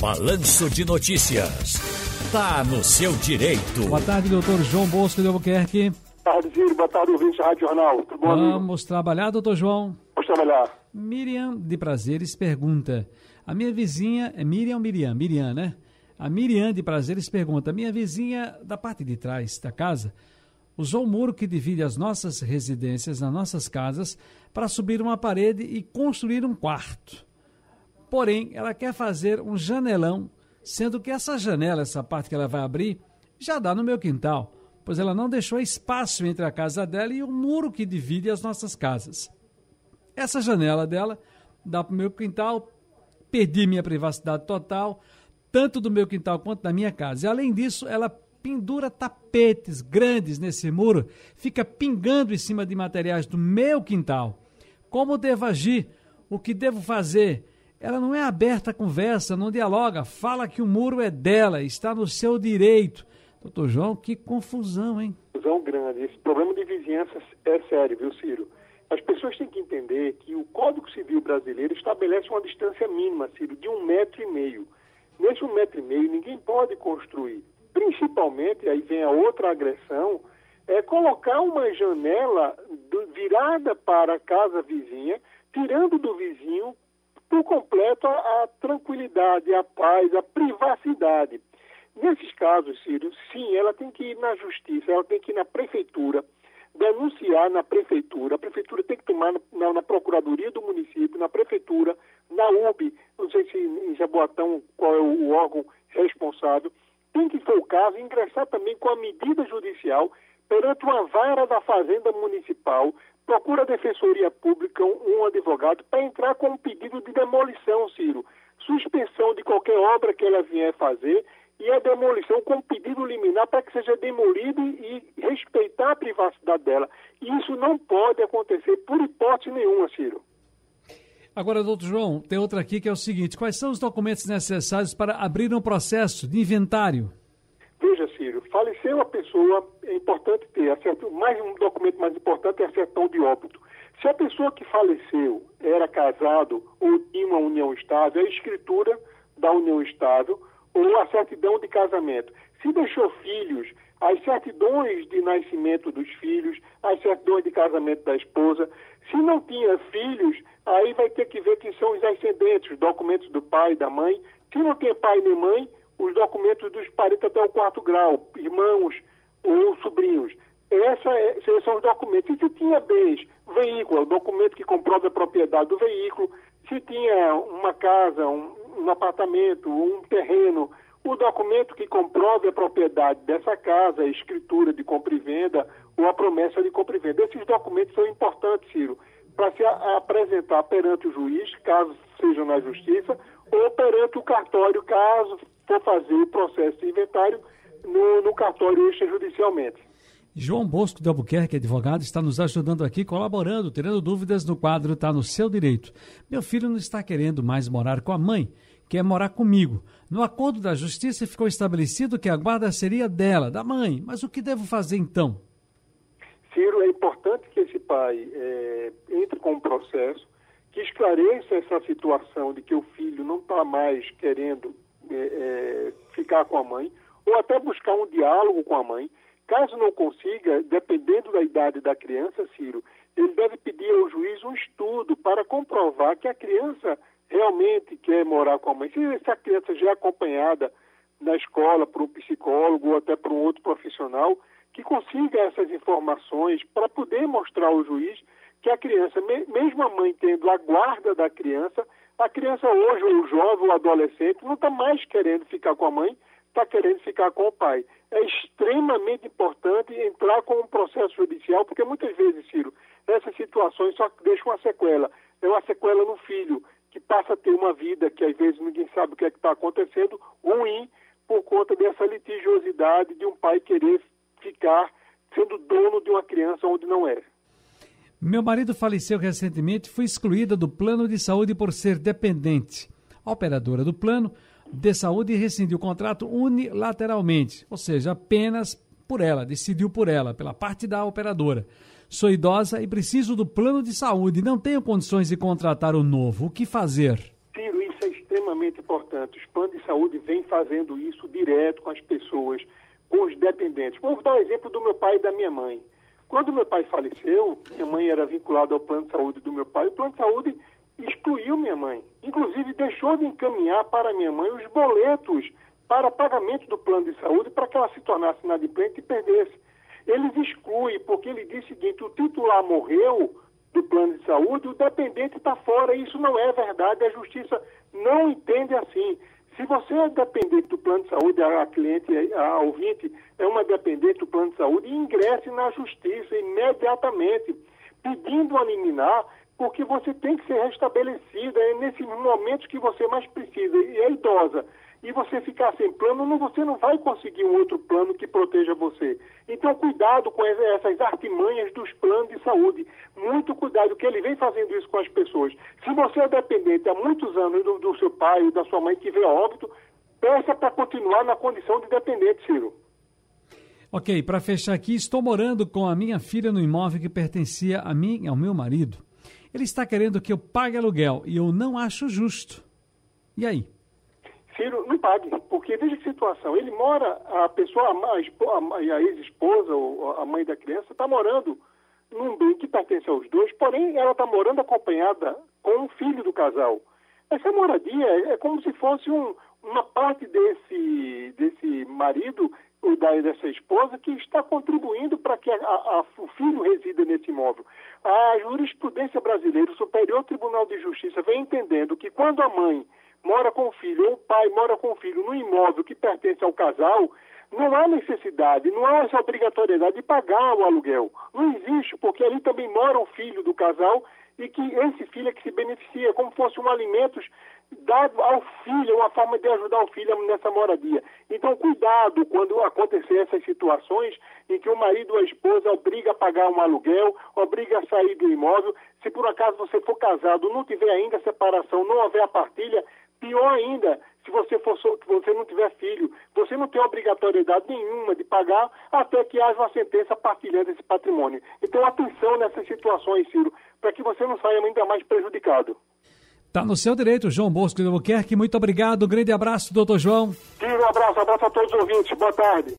Balanço de Notícias. Tá no seu direito. Boa tarde, doutor João Bosco de Albuquerque. Boa tarde, Ciro. Boa tarde, ouvinte da Rádio Jornal. Tudo bom, amigo? Vamos trabalhar, doutor João. Vamos trabalhar. Miriam de Prazeres pergunta. A minha vizinha é Miriam ou Miriam? Miriam, né? A Miriam de Prazeres pergunta. Minha vizinha da parte de trás da casa usou o muro que divide as nossas residências nas nossas casas para subir uma parede e construir um quarto. Porém, ela quer fazer um janelão, sendo que essa janela, essa parte que ela vai abrir, já dá no meu quintal, pois ela não deixou espaço entre a casa dela e o muro que divide as nossas casas. Essa janela dela dá para o meu quintal, perdi minha privacidade total, tanto do meu quintal quanto da minha casa. E além disso, ela pendura tapetes grandes nesse muro, fica pingando em cima de materiais do meu quintal. Como devo agir? O que devo fazer? Ela não é aberta à conversa, não dialoga, fala que o muro é dela, está no seu direito. Doutor João, que confusão, hein? Confusão grande. Esse problema de vizinhança é sério, viu, Ciro? As pessoas têm que entender que o Código Civil brasileiro estabelece uma distância mínima, Ciro, de um metro e meio. Nesse um metro e meio, ninguém pode construir. Principalmente, aí vem a outra agressão, é colocar uma janela virada para a casa vizinha, tirando do vizinho por completo a, a, tranquilidade, a paz, a privacidade. Nesses casos, Ciro, sim, ela tem que ir na justiça, ela tem que ir na prefeitura, denunciar na prefeitura. A prefeitura tem que tomar na, na procuradoria do município, na prefeitura, na UB, não sei se em Jaboatão qual é o órgão responsável. Tem que, for o caso, ingressar também com a medida judicial perante uma vara da Fazenda Municipal procura a Defensoria Pública um, advogado para entrar com um pedido de demolição, Ciro. Suspensão de qualquer obra que ela vier fazer e a demolição com pedido liminar para que seja demolido e respeitar a privacidade dela. E isso não pode acontecer por hipótese nenhuma, Ciro. Agora, doutor João, tem outra aqui que é o seguinte: quais são os documentos necessários para abrir um processo de inventário? Veja, Ciro, faleceu a pessoa, é importante ter, acerto, mais um documento mais importante é a certidão de óbito. Se a pessoa que faleceu era casado ou tinha uma união estável, é a escritura da união estável ou a certidão de casamento. Se deixou filhos, as certidões de nascimento dos filhos, as certidões de casamento da esposa. Se não tinha filhos, aí vai ter que ver quem são os ascendentes, os documentos do pai e da mãe. Se não tem pai nem mãe, os documentos dos parentes até o quarto grau, irmãos sobrinhos. Essa é, esses são os documentos. E se tinha bens, veículo, o documento que comprova a propriedade do veículo, se tinha uma casa, um, um apartamento, um terreno, o documento que comprove a propriedade dessa casa, a escritura de compra e venda ou a promessa de compra e venda. Esses documentos são importantes, Ciro, para se apresentar perante o juiz, caso seja na justiça, ou perante o cartório, caso for fazer o processo de inventário no, no cartório extrajudicialmente. João Bosco de Albuquerque, advogado, está nos ajudando aqui, colaborando, tirando dúvidas no quadro Está no Seu Direito. Meu filho não está querendo mais morar com a mãe, quer morar comigo. No acordo da justiça ficou estabelecido que a guarda seria dela, da mãe. Mas o que devo fazer então? Ciro, é importante que esse pai é, entre com um processo que esclareça essa situação de que o filho não está mais querendo é, é, ficar com a mãe, ou até buscar um diálogo com a mãe. Caso não consiga, dependendo da idade da criança, Ciro, ele deve pedir ao juiz um estudo para comprovar que a criança realmente quer morar com a mãe. Se essa criança já é acompanhada na escola por um psicólogo ou até por um outro profissional, que consiga essas informações para poder mostrar ao juiz que a criança, mesmo a mãe tendo a guarda da criança, a criança hoje, o jovem, o adolescente, não está mais querendo ficar com a mãe, está querendo ficar com o pai. É extremamente importante entrar com um processo judicial, porque muitas vezes, Ciro, essas situações só deixam uma sequela. É uma sequela no filho, que passa a ter uma vida que às vezes ninguém sabe o que é está acontecendo, ruim, por conta dessa litigiosidade de um pai querer ficar sendo dono de uma criança onde não é. Meu marido faleceu recentemente foi excluída do plano de saúde por ser dependente. A operadora do plano de saúde rescindiu o contrato unilateralmente, ou seja, apenas por ela, decidiu por ela, pela parte da operadora. Sou idosa e preciso do plano de saúde, não tenho condições de contratar o novo. O que fazer? Ciro, isso é extremamente importante. Os planos de saúde vêm fazendo isso direto com as pessoas, com os dependentes. Vou dar o um exemplo do meu pai e da minha mãe. Quando meu pai faleceu, minha mãe era vinculada ao plano de saúde do meu pai. O plano de saúde excluiu minha mãe. Inclusive, deixou de encaminhar para minha mãe os boletos para pagamento do plano de saúde para que ela se tornasse inadimplente e perdesse. Eles excluem, porque ele diz o seguinte: o titular morreu do plano de saúde, o dependente está fora. Isso não é verdade. A justiça não entende assim. Se você é dependente do plano de saúde, a cliente, a ouvinte é uma dependente do plano de saúde, ingresse na justiça imediatamente, pedindo a liminar, porque você tem que ser restabelecida é nesses momentos que você mais precisa. E é idosa e você ficar sem plano, não, você não vai conseguir um outro plano que proteja você. Então, cuidado com essas artimanhas dos planos de saúde. Muito cuidado, que ele vem fazendo isso com as pessoas. Se você é dependente há muitos anos do, do seu pai ou da sua mãe que vê óbito, peça para continuar na condição de dependente, Ciro. Ok, para fechar aqui, estou morando com a minha filha no imóvel que pertencia a mim e ao meu marido. Ele está querendo que eu pague aluguel e eu não acho justo. E aí? Ciro, não pague, porque veja que situação. Ele mora, a pessoa, a, ex-esposa ou a mãe da criança está morando num bem que pertence aos dois, porém ela está morando acompanhada com o filho do casal. Essa moradia é, é como se fosse um, uma parte desse, desse marido ou da, dessa esposa que está contribuindo para que a, a, o filho resida nesse imóvel. A jurisprudência brasileira, o Superior Tribunal de Justiça, vem entendendo que quando a mãe mora com o filho ou o pai mora com o filho no imóvel que pertence ao casal, não há necessidade, não há essa obrigatoriedade de pagar o aluguel. Não existe, porque ali também mora o filho do casal e que esse filho é que se beneficia, como fosse um alimentos dado ao filho, uma forma de ajudar o filho nessa moradia. Então, cuidado quando acontecer essas situações em que o marido ou a esposa obriga a pagar um aluguel, obriga a sair do imóvel. Se por acaso você for casado, não tiver ainda separação, não houver a partilha, Pior ainda, se você, for, se você não tiver filho, você não tem obrigatoriedade nenhuma de pagar até que haja uma sentença partilhando esse patrimônio. Então, atenção nessas situações, Ciro, para que você não saia ainda mais prejudicado. Está no seu direito, João Bosco de Albuquerque. Muito obrigado. Um grande abraço, doutor João. Ciro, um abraço, abraço a todos os ouvintes. Boa tarde.